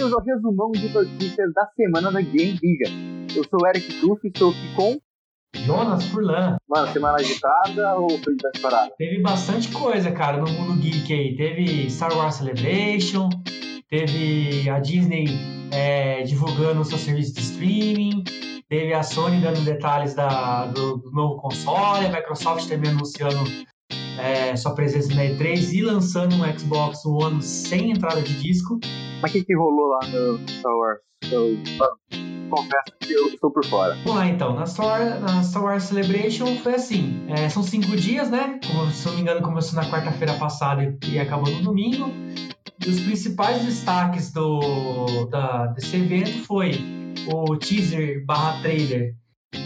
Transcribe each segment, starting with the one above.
bem-vindos ao resumão de notícias da semana da Game Vision. Eu sou o Eric Duff e estou aqui com. Jonas Furlan. Mano, semana agitada ou foi de parada? Teve bastante coisa, cara, no mundo geek aí. Teve Star Wars Celebration, teve a Disney é, divulgando o seu serviço de streaming, teve a Sony dando detalhes da, do, do novo console, a Microsoft também anunciando é, sua presença na E3 e lançando um Xbox One sem entrada de disco. Mas o que, que rolou lá no Star Wars? Eu confesso que eu estou por fora. Vamos lá então, na Star, na Star Wars Celebration foi assim: é, são cinco dias, né? Como, se não me engano, começou na quarta-feira passada e, acabou no domingo. E os principais destaques do, da, desse evento foi o teaser barra trailer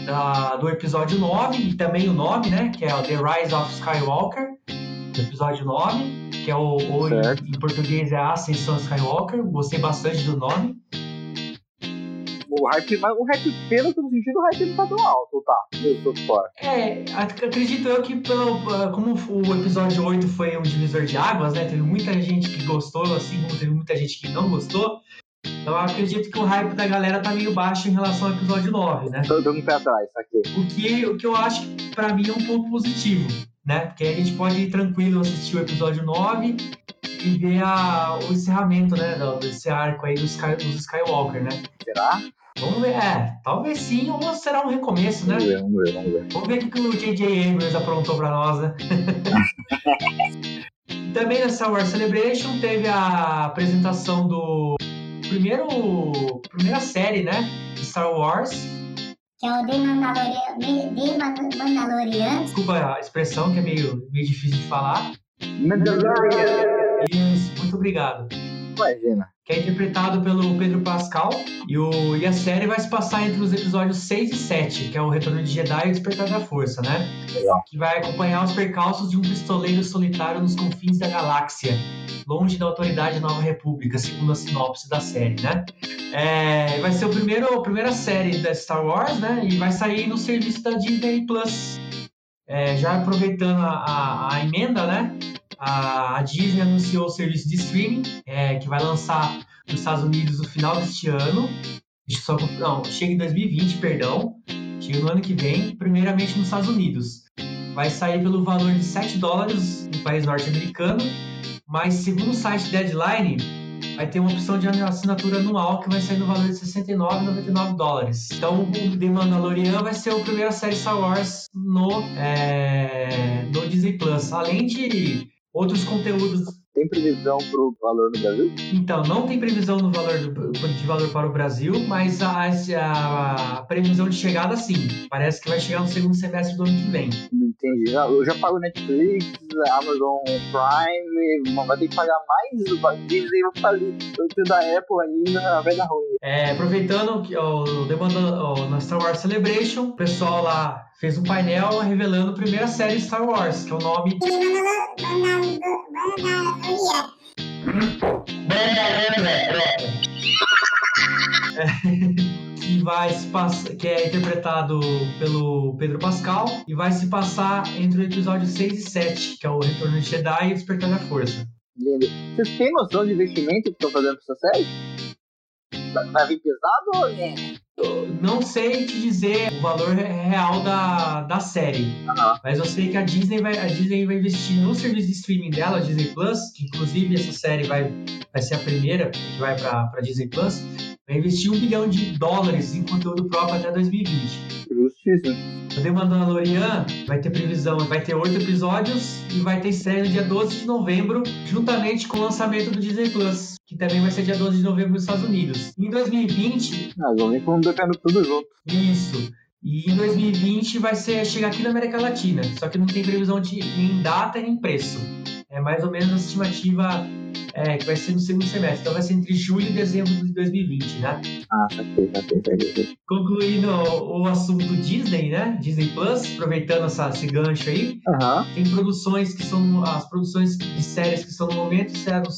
da, do episódio 9, e também o nome, né? Que é The Rise of Skywalker, episódio 9, que é o, o em, em, português é a Ascensão Skywalker. Gostei bastante do nome. O hype, mas o hype, pelo que eu sentindo, o hype não tá tão alto, tá? Eu tô fora. É, acredito eu que pelo, como o episódio 8 foi um divisor de águas, né? Teve muita gente que gostou, assim como teve muita gente que não gostou. Então eu acredito que o hype da galera tá meio baixo em relação ao episódio 9, né? Tô dando um pé atrás, aqui. O que, o que eu acho que pra mim é um ponto positivo, né? Porque a gente pode ir tranquilo assistir o episódio 9 e ver a, o encerramento, né? Desse arco aí dos, Sky, dos Skywalker, né? Será? Vamos ver, é, talvez sim, ou será um recomeço, né? Vamos ver, vamos ver, vamos ver. Vamos ver o que o J.J. Abrams aprontou pra nós, né? Também na Star Wars Celebration teve a apresentação do primeiro, primeira série, né? De Star Wars. Que é o The Mandalorian. The Mandalorian. Desculpa a expressão, que é meio, meio difícil de falar. Mandalorian. Isso, muito obrigado. Imagina que é interpretado pelo Pedro Pascal. E, o, e a série vai se passar entre os episódios 6 e 7, que é o Retorno de Jedi e o Despertar da Força, né? Legal. Que vai acompanhar os percalços de um pistoleiro solitário nos confins da galáxia, longe da autoridade Nova República, segundo a sinopse da série, né? É, vai ser o primeiro, a primeira série da Star Wars, né? E vai sair no serviço da Disney Plus. É, já aproveitando a, a, a emenda, né? A, Disney anunciou o serviço de streaming é, que vai lançar nos Estados Unidos no final deste ano. Só, não, chega em 2020, perdão. Chega no ano que vem, primeiramente nos Estados Unidos. Vai sair pelo valor de 7 dólares no país norte-americano, mas segundo o site Deadline, vai ter uma opção de assinatura anual que vai sair no valor de 69,99 dólares. Então, o The Mandalorian vai ser a primeira série Star Wars no, é, no Disney Plus. Além de outros conteúdos. Tem previsão para o valor no Brasil? Então, não tem previsão no valor do, de valor para o Brasil, mas a, a, previsão de chegada sim. Parece que vai chegar no segundo semestre do ano que vem. Entendi. Eu já pago Netflix, Amazon Prime, vai ter que pagar mais Disney, eu falei, eu da Apple ainda, vai dar ruim. É, aproveitando que o demanda na Star Wars Celebration, o pessoal lá fez um painel revelando a primeira série Star Wars, que é o nome. que vai se que é interpretado pelo Pedro Pascal e vai se passar entre o episódio 6 e 7, que é o Retorno de Jedi e o Despertar da Força. Lindo. Vocês têm noção de investimento que estão fazendo pra essa série? Vai vir pesado ou né? Não sei te dizer o valor real da, da série, uhum. mas eu sei que a Disney, vai, a Disney vai investir no serviço de streaming dela, a Disney Plus, que inclusive essa série vai, vai ser a primeira que vai para a Disney Plus, vai investir um bilhão de dólares em conteúdo próprio até 2020. Justíssimo. The Mandalorian vai ter previsão, vai ter oito episódios e vai ter estreia no dia 12 de novembro, juntamente com o lançamento do Disney Plus, que também vai ser dia 12 de novembro nos Estados Unidos. Em 2020. Ah, vão vir com tudo junto. Isso. E em 2020 vai ser chegar aqui na América Latina, só que não tem previsão de nem data nem preço. É mais ou menos a estimativa é, que vai ser no segundo semestre. Então vai ser entre julho e dezembro de 2020, né? Ah, saquei, saquei, saquei. Concluindo o assunto Disney, né? Disney Plus, aproveitando essa, esse gancho aí. Uhum. Tem produções que são as produções de séries que estão no momento é do,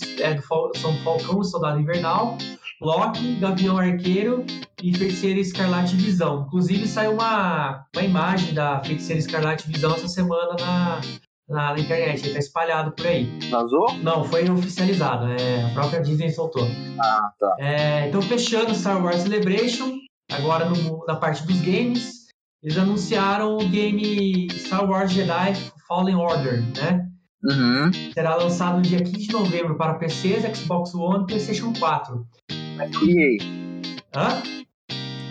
são Falcão, Soldado Invernal, Loki, Gavião Arqueiro e Feiticeira Escarlate Visão. Inclusive saiu uma, uma imagem da Feiticeira Escarlate Visão essa semana na, na, na internet, ele tá espalhado por aí. Vazou? Não, foi oficializado, é, a própria Disney soltou. Ah, tá. É, então, fechando Star Wars Celebration, agora no- na parte dos games, eles anunciaram o game Star Wars Jedi Fallen Order, né? Uhum. Será lançado no dia 15 de novembro para PCs, Xbox One e PlayStation 4. EA. Hã?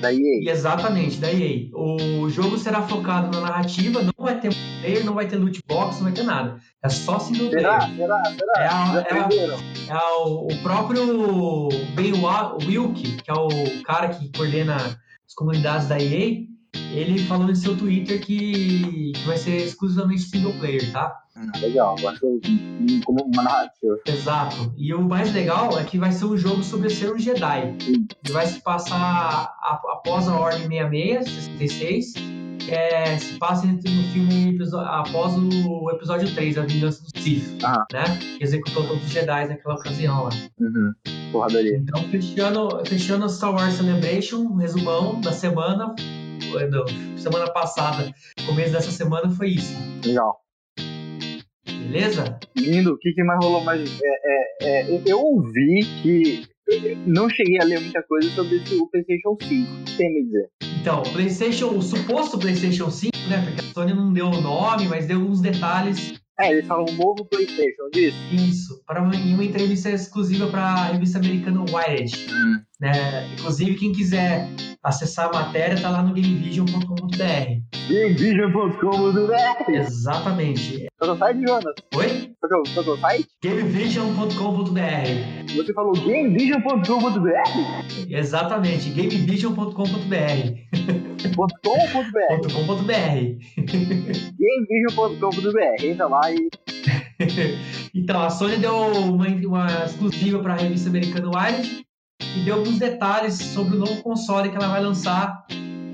Da EA. E exatamente, da EA. O jogo será focado na narrativa, não vai ter player, não vai ter loot box, não vai ter nada. É só single Será? player. Será? Será? É, a- é a-? É o, o próprio Ben Wilk, que é o cara que coordena as comunidades da EA, ele falou em seu Twitter que, que vai ser exclusivamente single player, tá? Legal. Eu acho como uma narrativa. Exato. E o mais legal é que vai ser um jogo sobre ser um Jedi. Sim. E vai se passar após a Ordem 66, 66, que é, se passa entre- no filme após o episódio 3, A Vingança do Sith, né? Que executou todos os Jedi naquela ocasião lá. Uhum. Porradaria. Então, fechando, fechando Star Wars Celebration, um resumão da semana, do- semana passada, começo dessa semana foi isso. Legal. Beleza? Lindo. O que, que mais rolou mais? É, é, é, eu ouvi que. Não cheguei a ler muita coisa sobre o PlayStation 5. O que tem a me dizer? Então, o PlayStation, o suposto PlayStation 5, né? Porque a Sony não deu o nome, mas deu alguns detalhes. É, eles falam um novo PlayStation disso. Isso, para uma, em uma entrevista exclusiva para a revista americana Wired. Né? Inclusive, quem quiser acessar a matéria, tá lá no gamevision.com.br. Gamevision.com.br Exatamente. Qual é o site, Jonas? Oi? Qual é o- qual é o site? gamevision.com.br. Você falou gamevision.com.br? Exatamente, gamevision.com.br. .com.br .com.br. gamevision.com.br Entra lá e Então, a Sony deu uma, uma exclusiva para a revista americana Wired e deu alguns detalhes sobre o novo console que ela vai lançar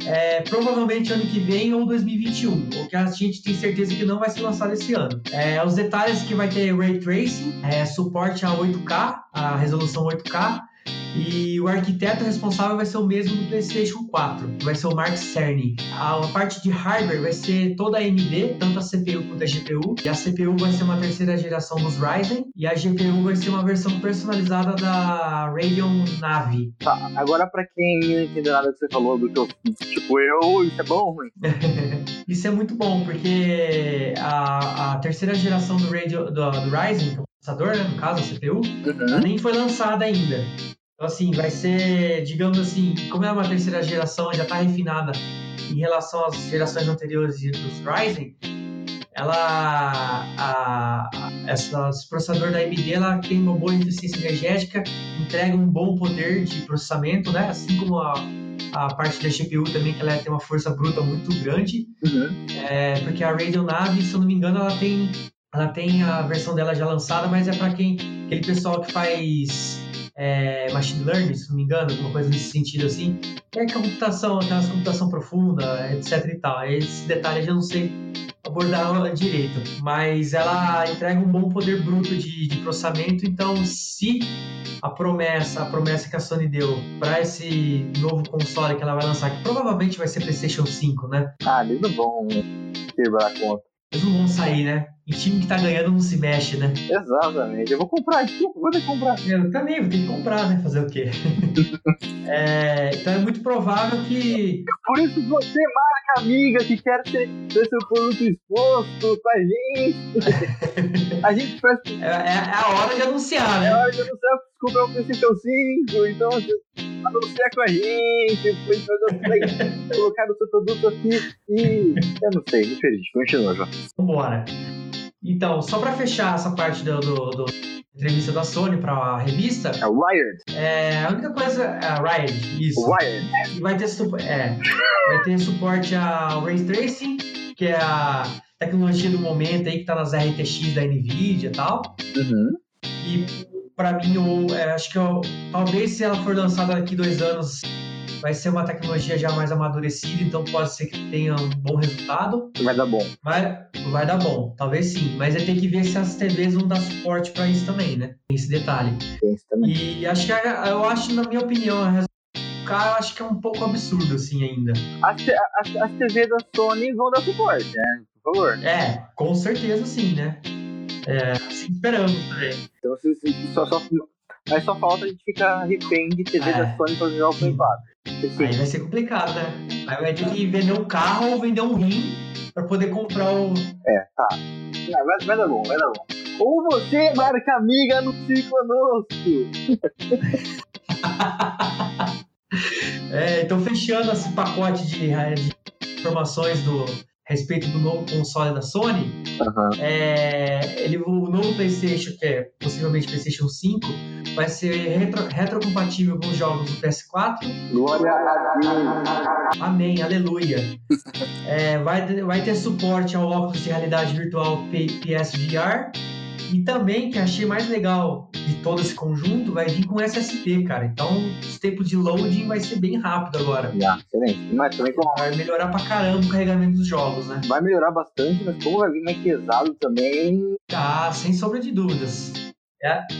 é, provavelmente ano que vem ou 2021, o que a gente tem certeza que não vai ser lançado esse ano. É, os detalhes que vai ter Ray Tracing, é, suporte a 8K, a resolução 8K, e o arquiteto responsável vai ser o mesmo do PlayStation 4, que vai ser o Mark Cerny. A, a parte de hardware vai ser toda AMD, tanto a CPU quanto a GPU. E a CPU vai ser uma terceira geração dos Ryzen. E a GPU vai ser uma versão personalizada da Radeon Navi. Tá, agora pra quem não entendeu nada que você falou do que eu tipo eu, isso é bom ou ruim? Isso é muito bom, porque a, a terceira geração do, Radio, do, do Ryzen, que é o processador, né, no caso, a CPU, ela nem foi lançada ainda. Então, assim, vai ser, digamos assim, como é uma terceira geração, já está refinada em relação às gerações anteriores dos Ryzen, ela, a, a- essa, esse processador da AMD, ela tem uma boa eficiência energética, entrega um bom poder de processamento, né? Assim como a, a parte da GPU também, que ela tem uma força bruta muito grande. Uhum. É, porque a Radeon Navi, se eu não me engano, ela tem, ela tem a versão dela já lançada, mas é para quem aquele pessoal que faz é, machine learning, se não me engano, alguma coisa nesse sentido assim, que é a computação, aquela computação profunda, etc e tal. Esse detalhe eu já não sei abordar direito, mas ela entrega um bom poder bruto de, de processamento, então se a promessa, a promessa que a Sony deu para esse novo console que ela vai lançar, que provavelmente vai ser PlayStation 5, né? Ah, eles não vão quebrar a conta. Eles não vão sair, né? E time que tá ganhando não se mexe, né? Exatamente. Eu vou comprar, desculpa, vou ter que comprar. Eu também vou ter que comprar, né? Fazer o quê? É, então é muito provável que. Por isso você, marca amiga, que quer ter, ter seu produto exposto com a gente. a gente faz É, é- é a hora de anunciar, É né? hora de anunciar que comprar o PlayStation 5, então você anuncia com a gente, a gente vai colocar o seu produto aqui e. Eu não sei, me perdi. Continua, João. Vambora. Então, só pra fechar essa parte do, do- do entrevista da Sony pra revista, É Wired. é, a única coisa. É a Riot, isso. Wired. E vai ter, é, vai ter suporte ao Ray Tracing, que é a tecnologia do momento aí que tá nas RTX da Nvidia e tal. Uhum. E pra mim, eu, é, acho que eu, talvez se ela for lançada daqui dois anos, vai ser uma tecnologia já mais amadurecida, então pode ser que tenha um bom resultado. Vai dar bom. Vai, vai dar bom, talvez sim. Mas aí tem que ver se as TVs vão dar suporte pra isso também, né? Tem esse detalhe. Tem isso também. E acho que, eu acho, na minha opinião, a cara, eu acho que é um pouco absurdo, assim, ainda. As, as, as TV da Sony vão dar suporte, né? por favor. É, com certeza sim, né? É, assim esperamos também. Então, se, se- só, só, mas só falta a gente ficar refém de TV É. da Sony pra jogar o 4. Porque, Aí vai ser complicado, né? Aí vai ter que vender um carro ou vender um rim pra poder comprar o. É, tá. Não, vai, vai dar bom, vai dar bom. Ou você, marca amiga, anuncie conosco. É, então fechando esse pacote de, de informações do a respeito do novo console da Sony, Aham. é, ele, o novo PlayStation, que é possivelmente PlayStation 5, vai ser retro, retrocompatível com os jogos do PS4. Glória a Deus. Amém, aleluia. É, vai, ter- vai ter suporte ao óculos de realidade virtual PSVR. E também, que achei mais legal de todo esse conjunto, vai vir com SSD, cara. Então, os tempos de loading vai ser bem rápido agora. Já, excelente. Mas também como Vai melhorar pra caramba o carregamento dos jogos, né? vai melhorar bastante, mas como vai vir mais pesado também. Ah, sem sombra de dúvidas.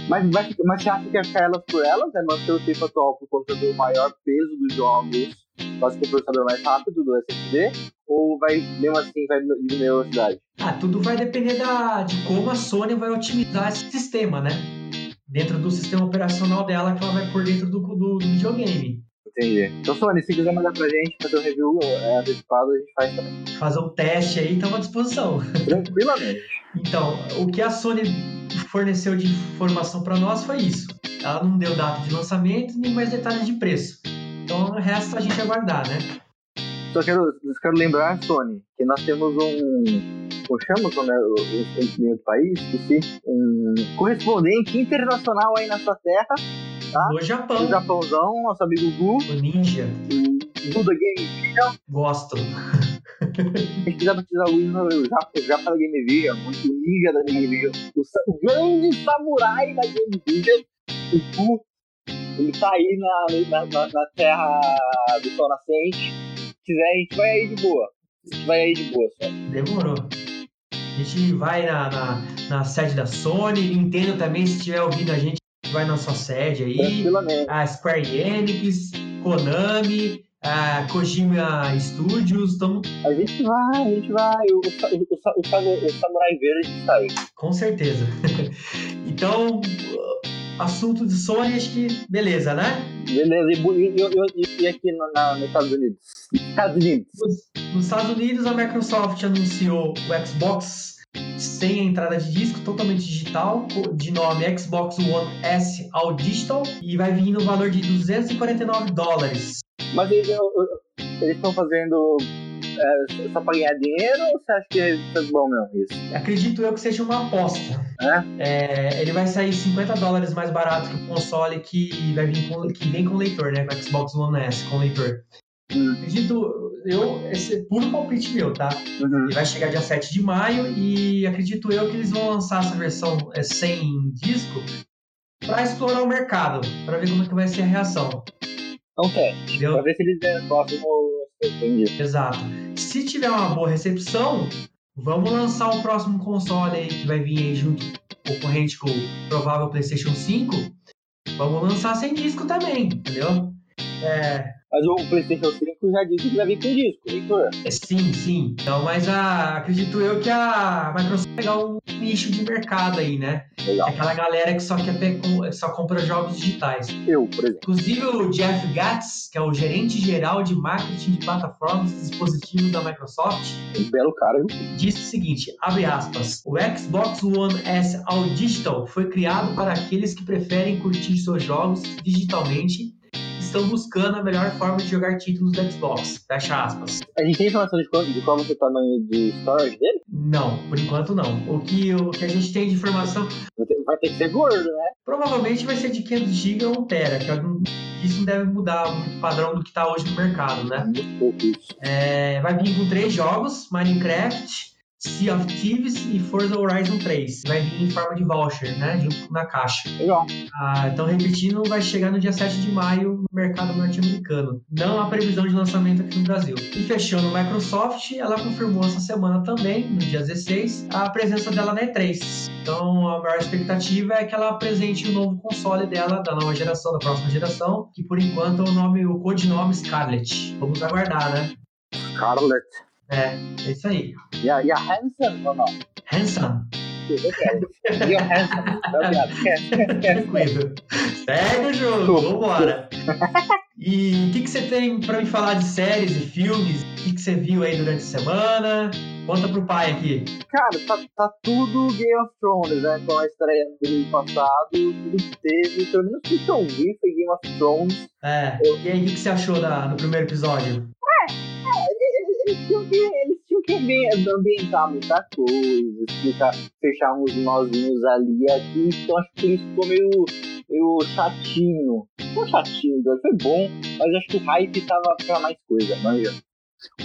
Mas, vai, ficar- mas você acha que ficar elas por elas? É manter o tempo atual por conta do maior peso dos jogos, quase que o processador mais rápido do SSD? Ou vai, mesmo assim, vai diminuir a velocidade? Ah, tudo vai depender da, de como a Sony vai otimizar esse sistema, né? Dentro do sistema operacional dela que ela vai por dentro do, do, do videogame. Entendi. Então, Sony, se quiser mandar pra gente fazer um review é, antecipado, a gente faz também. Fazer um teste aí, estamos à disposição. Tranquilamente. Então, o que a Sony forneceu de informação para nós foi isso. Ela não deu data de lançamento nem mais detalhes de preço. Então, resta a gente aguardar, né? Só quero, só quero lembrar, Sony, que nós temos um. O nome- o o- o do país? Esqueci. Um correspondente internacional aí na sua terra, Tá. No Japão, o Japãozão, nosso amigo Gu, o Ninja, o Duda Game. gosto. A gente quiser batizar o Japa, o Japa da Game Vision, o ninja da Game Vision, o, o grande samurai da Game Vision, o Gu. Ele tá aí na, na, na, na terra do sol nascente. Se quiser, a gente vai aí de boa. A gente vai aí de boa só. Demorou. A gente vai na, na, na sede da Sony, Nintendo também, se estiver ouvindo a gente, vai na sua sede aí. A Square Enix, Konami, a Kojima Studios, estamos A gente vai, a gente vai. O, o, o, o, sa- o Samurai Verde aí. Com certeza. então, assunto de Sony, acho que beleza, né? Beleza, e, bu- e, e, e- e aqui no, na, nos Estados Unidos? Estados Unidos. Nos- Nos Estados Unidos, a Microsoft anunciou o Xbox sem entrada de disco, totalmente digital, de nome Xbox One S All Digital, e vai vir no valor de 249 dólares. Mas eles estão fazendo é, só pra ganhar dinheiro ou você acha que é bom mesmo isso? Acredito eu que seja uma aposta. É, ele vai sair 50 dólares mais barato que o console que, vai vir com, que vem com leitor, né? Com o Xbox One S, com leitor. Hum. Acredito, eu, esse é puro palpite meu, tá? Uhum. Ele vai chegar dia 7 de maio e acredito eu que eles vão lançar essa versão é, sem disco para explorar o mercado, para ver como é que vai ser a reação, Então teste. entendeu? Pra ver se eles é, gostam do. Entendi. Exato. Se tiver uma boa recepção, vamos lançar o próximo console aí que vai vir aí junto concorrente com o provável PlayStation 5. Vamos lançar sem disco também, entendeu? É, Mas o PlayStation 5 já disse que vai vir com disco, Heitor. é, sim, sim. Então, mas a, acredito eu que a Microsoft vai pegar um nicho de mercado aí, né? Legal. Aquela galera que só quer só compra jogos digitais. Eu, por exemplo. Inclusive o Jeff Gatz, que é o gerente geral de marketing de plataformas e dispositivos da Microsoft, Um belo cara, viu? disse o seguinte, abre aspas, o Xbox One S All Digital foi criado para aqueles que preferem curtir seus jogos digitalmente estão buscando a melhor forma de jogar títulos do Xbox. Fecha aspas. A gente tem informação de, quanto, de qual vai ser o tamanho de storage dele? Não, por enquanto não. O que, o que a gente tem de informação Vai ter, que ser gordo, né? provavelmente vai ser de 500 GB ou 1 TB, que é isso não deve mudar o padrão do que está hoje no mercado, né? Muito pouco isso. É, vai vir com três jogos: Minecraft, Sea of Thieves e Forza Horizon 3. Vai vir em forma de voucher, né? Junto na caixa. Legal. Ah, então, repetindo, vai chegar no dia 7 de maio no mercado norte-americano. Não há previsão de lançamento aqui no Brasil. E fechando, a Microsoft, ela confirmou essa semana também, no dia 16, a presença dela na E3. Então, a maior expectativa é que ela apresente o novo console dela, da nova geração, da próxima geração, que por enquanto é o nome, o codinome Scarlet. Vamos aguardar, né? Scarlett. É, é isso aí. E a, e a Hanson, não, não. Hanson. E a Hanson. Esquece. Tranquilo. Segue o jogo, vambora. E o que, que você tem pra me falar de séries e filmes? O que, que você viu aí durante a semana? Conta pro pai aqui. Cara, tá, tá tudo Game of Thrones, né? Com a estreia do ano passado, tudo que teve, pelo menos que eu vi foi Game of Thrones. É. E aí, o que, que você achou da, no primeiro episódio? Eles tinham que, eles tinham que ambi- ambientar muita coisa, explicar, fechar uns nozinhos ali e aqui, então acho que isso ficou meio, meio chatinho. Não chatinho, foi bom, mas acho que o hype tava pra mais coisa, manja.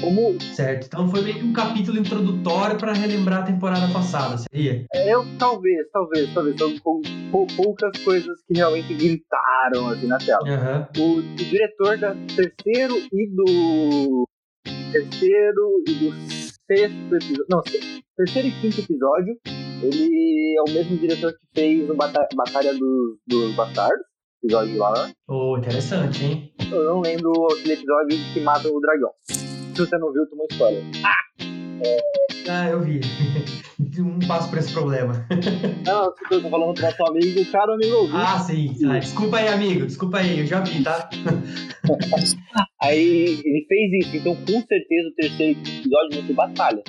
Como Certo. Então foi meio que um capítulo introdutório pra relembrar a temporada passada, seria? eu, talvez, talvez, talvez, são pou- pou- poucas coisas que realmente gritaram assim na tela. Aham. o, o diretor da terceiro e do terceiro e do sexto episódio, não, terceiro e quinto episódio, ele é o mesmo diretor que fez o Bata Batalha dos, dos Bastardos, episódio lá. Oh, interessante, hein? Eu não lembro aquele episódio que mata o dragão. Se você não viu, tomou spoiler. Ah, eu vi. um passo por esse problema. Não, eu tô falando pro nosso amigo, o cara amigo ouviu. Ah, sim. Ah, desculpa aí, amigo. Desculpa aí, eu já vi, tá? Aí ele fez isso, então com certeza o terceiro episódio vão ter batalhas.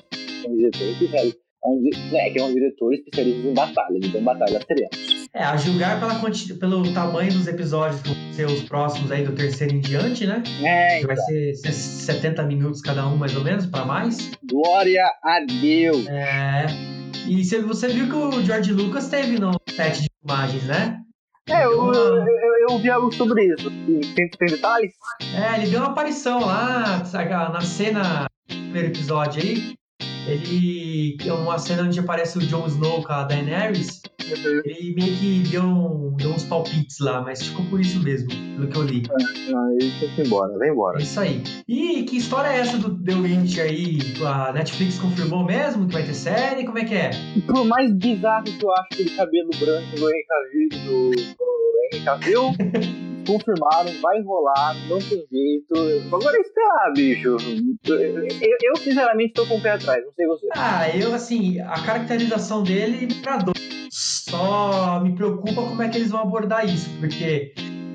É um diretor especialista. É, um, né, que é um diretor especialista em batalhas, então batalhas teremos. É, a julgar pela pelo tamanho dos episódios que vão ser os próximos aí do terceiro em diante, né? É, Que vai ser, ser 70 minutos cada um, mais ou menos, pra mais. glória a Deus. É. E você, você viu que o George Lucas teve no set de imagens, né? É, eu, eu, eu, vi algo sobre isso. Tem, tem detalhes? É, ele deu uma aparição lá, na cena do primeiro episódio aí. Ele. É uma cena onde aparece o Jon Snow com a Daenerys. Ele meio que deu, um- deu uns palpites lá, mas ficou por isso mesmo, pelo que eu li. Ele tem que ir embora, vem É embora. isso aí. E que história é essa do The Witcher aí? A Netflix confirmou mesmo que vai ter série? Como é que é? Por mais bizarro que eu acho aquele cabelo branco do Henry Cavill, do, do Henry Cavill, confirmaram, vai rolar, não tem jeito. Agora é esperar, bicho. Eu, eu, eu, sinceramente tô com o pé atrás, não sei você. Ah, eu assim, a caracterização dele me agradou. Só me preocupa como é que eles vão abordar isso, porque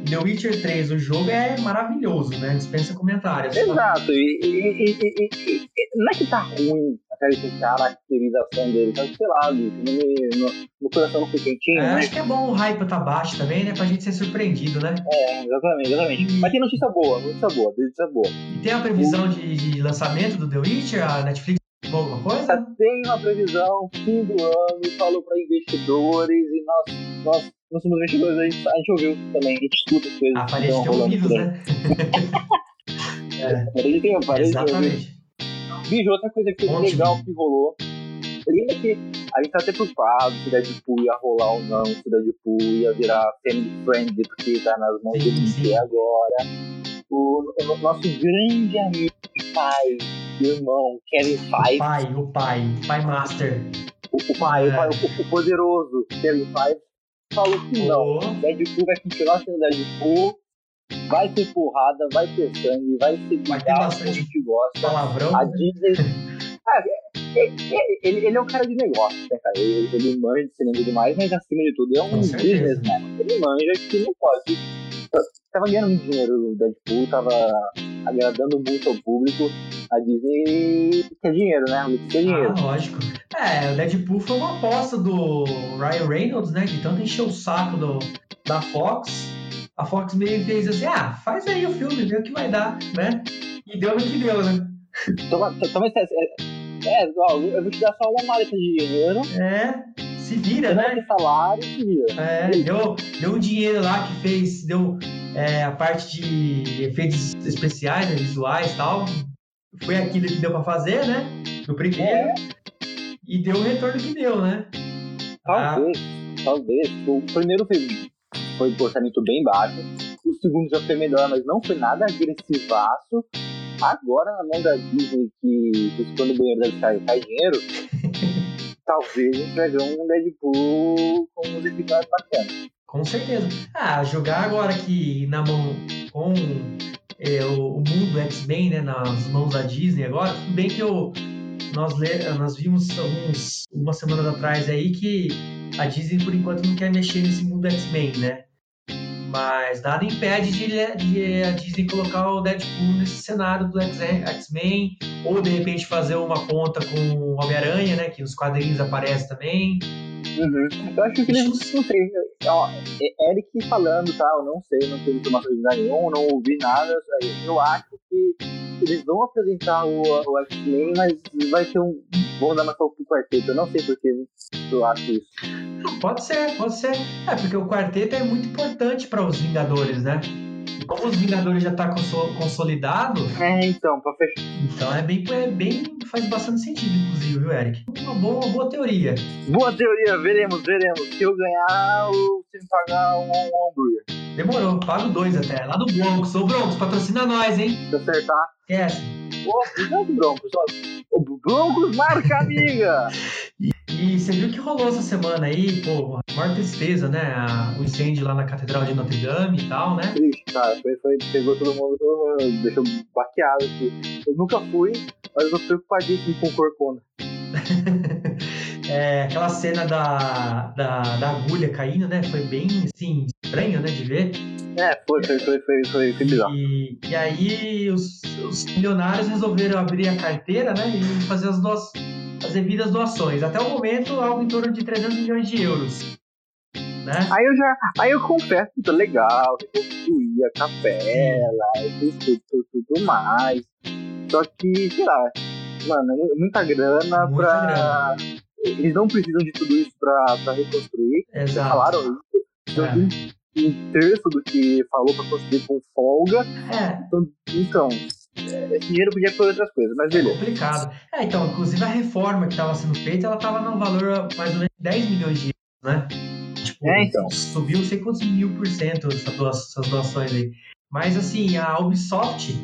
The Witcher 3, o jogo é maravilhoso, né? Dispensa comentários. Exato, e, e- e- e- não é que tá ruim a caracterização dele, que sei lá, no, no- no coração não foi quentinho, É, né? acho que é bom o hype tá baixo também, né? Pra gente ser surpreendido, né? É, exatamente, exatamente. Mas tem notícia boa, notícia boa, notícia boa. E tem a previsão de, de lançamento do The Witcher? A Netflix alguma coisa? Já tem uma previsão, fim do ano, falou pra investidores e nós, nós, nós somos investidores, a gente, a gente ouviu também, a gente escuta as coisas que parede estão ter rolando ouvidos, né? Parede tem, parede tem ouvido. Exatamente. Bicho, outra coisa que foi legal que rolou. Lembra que a gente tá até preocupado se Deadpool ia rolar ou não, se Deadpool ia virar family friendly, porque tá nas mãos do. DC agora. O, o nosso grande amigo, pai, irmão, Kevin O Feige, pai, o pai, pai master. o, o pai, o, É. pai, o, o poderoso Kevin Feige, falou que não. Oh, Deadpool vai continuar sendo Deadpool, vai ter porrada, vai ter sangue, vai ser ter bastante que a gente gosta. palavrão. A Disney. Ah, ele, ele é um cara de negócio, né, cara? Ele, ele manja de cinema demais, mas acima de tudo é um businessman. Ele manja que não pode. Tava ganhando muito dinheiro o Deadpool, tava agradando muito ao público. A Disney quer dinheiro, né? Quer dinheiro. Ah, lógico. É, o Deadpool foi uma aposta do Ryan Reynolds, né? Que tanto encheu o saco do, da Fox. A Fox meio fez assim, ah, faz aí o filme, vê o que vai dar, né? E deu no que deu, né? Toma, toma esse. É, é, ó, eu vou te dar só uma maleta de dinheiro, É, se vira, né? salário se vira. É, deu, deu um dinheiro lá que fez, deu é, a parte de efeitos especiais, né, visuais e tal. Foi aquilo que deu pra fazer, né? No primeiro. É. E deu o retorno que deu, né? Ah, Talvez, talvez. O primeiro foi, foi um orçamento bem baixo. O segundo já foi melhor, mas não foi nada agressivaço. Agora, na mão da Disney, que quando o banheiro deve cair, cai dinheiro, talvez ver um Deadpool com uns efeitos bacanas. Com certeza. Ah, jogar agora aqui na mão com é, o, o mundo X-Men, né, nas mãos da Disney agora. Tudo bem que eu, nós, le, nós vimos alguns, umas semanas atrás aí que a Disney, por enquanto, não quer mexer nesse mundo X-Men, né? Mas nada impede de, de, a Disney colocar o Deadpool nesse cenário do X-Men, ou de repente fazer uma ponta com o Homem-Aranha, né? Que nos quadrinhos aparece também. Uhum. Eu acho que eles não sei. Ó, Eric falando, tá? Eu não sei, não tenho informação de nenhum, não ouvi nada. Eu acho que eles vão apresentar o, o X-Men, mas vai ter um. Vão dar mais foco pro quarteto. Eu não sei porque eu acho isso. Pode ser, pode ser. É, porque o quarteto é muito importante para os Vingadores, né? Como os Vingadores já tá consolidado. É, então, pra fechar. Então é bem, é bem. faz bastante sentido, inclusive, viu, Eric? Uma boa, uma boa teoria. Boa teoria, veremos, veremos. Se eu ganhar, ou se pagar um, um hambúrguer. Demorou, pago dois até. Lá do Broncos. Ô Broncos, patrocina nós, hein? Se acertar. Esquece. Broncos. O Broncos marca, amiga! E você viu que rolou essa semana aí, pô, maior tristeza, né? O incêndio lá na Catedral de Notre Dame e tal, né? Triste, cara. Foi, foi, pegou todo mundo, deixou baqueado aqui. Eu nunca fui, mas eu tô preocupadíssimo com Corcunda. é, aquela cena da, da, da agulha caindo, né? Foi bem, assim, estranho, né, de ver. É, foi, foi, foi, foi, foi, foi bizarro. E, e aí os, os milionários resolveram abrir a carteira, né? E fazer as duas as devidas doações. Até o momento, algo em torno de 300 milhões de euros. Né? Aí eu já, aí eu confesso tá legal, reconstruir a capela, tudo, tudo, tudo mais. Só que, sei lá, mano, é muita grana muita pra. Grana. Eles não precisam de tudo isso pra, pra reconstruir. Exato. Eles falaram isso. Então, é. um, um terço do que falou pra construir com folga. É. Então, então é, esse dinheiro podia para outras coisas, mas beleza. É complicado. É, então, inclusive a reforma que estava sendo feita, ela estava no valor mais ou menos 10 milhões de euros, né? Tipo, é, então. Subiu não sei quantos mil por cento essas doações aí. Mas, assim, a Ubisoft,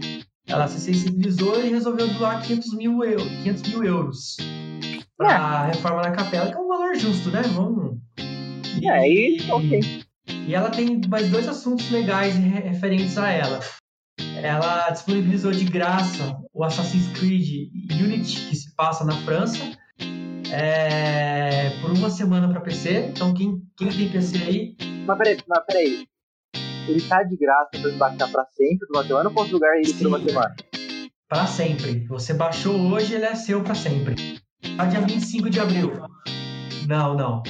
ela se sensibilizou e resolveu doar 500 mil, euro, 500 mil euros para a é. reforma da capela, que é um valor justo, né? Vamos... E, é, aí, ok. E ela tem mais dois assuntos legais referentes a ela ela disponibilizou de graça o Assassin's Creed Unity, que se passa na França, é, por uma semana para PC. Então, quem, quem tem PC aí. Mas peraí, mas peraí. Ele tá de graça pra baixar pra sempre por uma semana ou posso jogar ele Sim, por uma semana? Pra sempre. Você baixou hoje, ele é seu pra sempre. Tá dia 25 de abril. Não, não.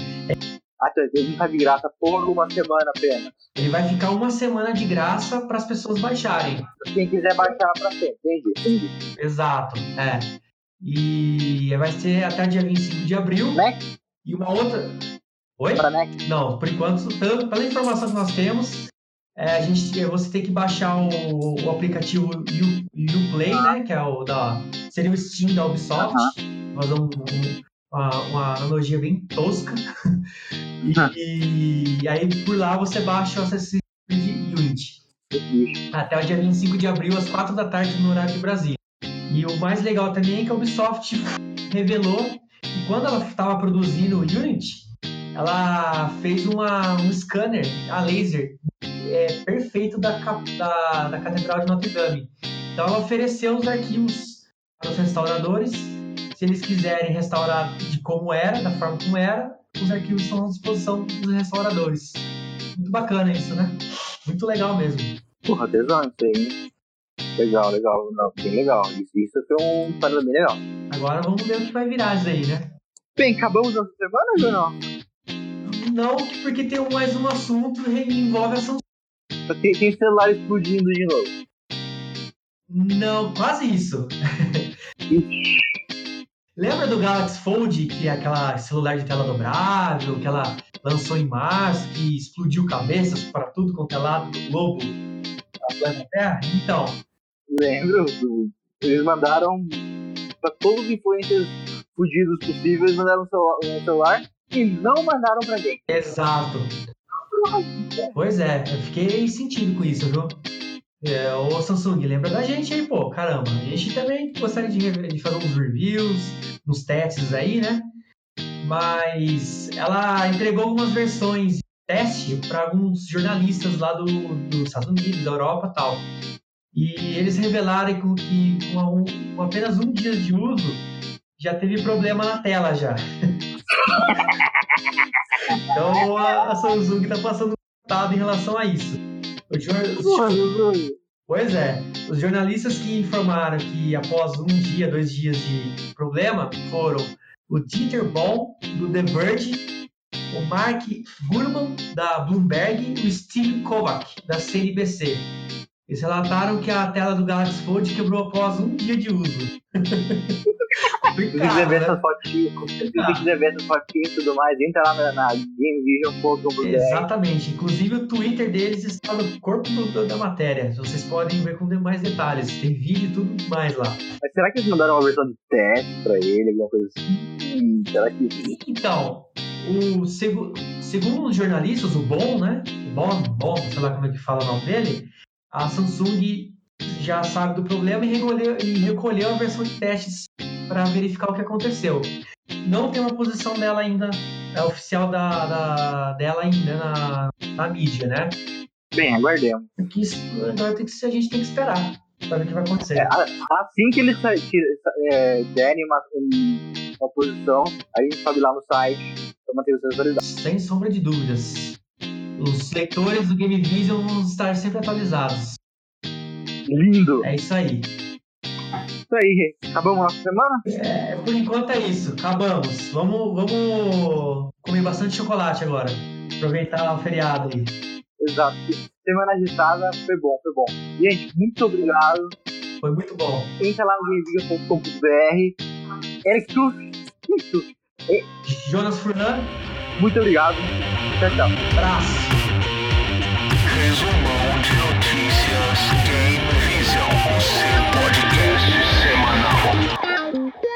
Ah, então ele não tá de graça por uma semana apenas. Ele vai ficar uma semana de graça para as pessoas baixarem. Quem quiser baixar para sempre, entendi. Exato, é. E vai ser até dia 25 de abril. Mac? E uma outra. Oi? Para Mac? Não, por enquanto, pela informação que nós temos, é, a gente, você tem que baixar o, o aplicativo Uplay, ah. né? Que é o da. Seria o Steam da Ubisoft. Uh -huh. Nós vamos. Um, uma, uma analogia bem tosca. E, e, aí por lá você baixa o Assassin's Creed Unity. Até o dia 25 de abril, às 4 da tarde, no horário de Brasília. E o mais legal também é que a Ubisoft revelou que quando ela estava produzindo o Unity, ela fez uma, um scanner a laser é, perfeito da, da, da Catedral de Notre Dame. Então ela ofereceu os arquivos para os restauradores se eles quiserem restaurar de como era, da forma como era, os arquivos estão à disposição dos restauradores. Muito bacana isso, né? Muito legal mesmo. Porra, tesão isso aí. Legal, legal. Não, bem legal. Isso, isso foi um parada bem legal. Agora vamos ver o que vai virar isso aí, né? Bem, acabamos essa semana não? Não, porque tem mais um assunto que envolve a Samsung. Tem, tem celular explodindo de novo. Não, quase isso. Lembra do Galaxy Fold, que é aquela celular de tela dobrável, que ela lançou em março, que explodiu cabeças para tudo quanto é lado do globo da planeta Terra? Então. Lembro. Eles mandaram para todos os influencers fudidos possíveis, mandaram um celular e não mandaram para gente. Exato. Pois é, eu fiquei sentido com isso, viu? É, ô Samsung, lembra da gente aí, pô, caramba. A gente também gostaria de, de fazer uns reviews, uns testes aí, né? Mas ela entregou algumas versões de teste para alguns jornalistas lá do, dos Estados Unidos, da Europa tal. E eles revelaram que com, com apenas um dia de uso já teve problema na tela já. então a, a Samsung está passando em relação a isso. Os, pois é, os jornalistas que informaram que após um dia, dois dias de problema foram o Dieter Boll, do The Verge, o Mark Gurman, da Bloomberg e o Steve Kovac, da CNBC. Eles relataram que a tela do Galaxy Fold quebrou após um dia de uso. Quiser ver essas fotinhas, se quiser ver essas fotinhas e tudo mais, entra lá na, na gamevision.com.br. Exatamente. Inclusive o Twitter deles está no corpo do, da matéria. Vocês podem ver com mais detalhes. Tem vídeo e tudo mais lá. Mas será que eles mandaram uma versão de teste pra ele, alguma coisa assim? Será que. Então, o, segu, segundo os jornalistas, o Bom, né? O Bom, Bom, sei lá como é que fala o nome dele, a Samsung já sabe do problema e recolheu, e recolheu a versão de testes para verificar o que aconteceu. Não tem uma posição dela ainda, é oficial da, da, dela ainda na, na mídia, né? Bem, aguardemos. Aqui, agora tem que, a gente tem que esperar para ver o que vai acontecer. É, assim que eles é, derem uma, uma posição, a gente sobe lá no site para manter os atualizados. Sem sombra de dúvidas. Os leitores do Game Vision vão estar sempre atualizados. Lindo! É isso aí. Isso aí, acabamos a semana? É, por enquanto é isso, acabamos. Vamos, vamos comer bastante chocolate agora. Aproveitar o feriado aí. Exato. Semana agitada, foi bom, foi bom. Gente, muito obrigado. Foi muito bom. Entra lá no gameviga.com.br. Eric Tuf, Jonas Furlan. Muito obrigado. Tchau, tchau. Abraço resumão de notícias Game Vision, o seu podcast semanal.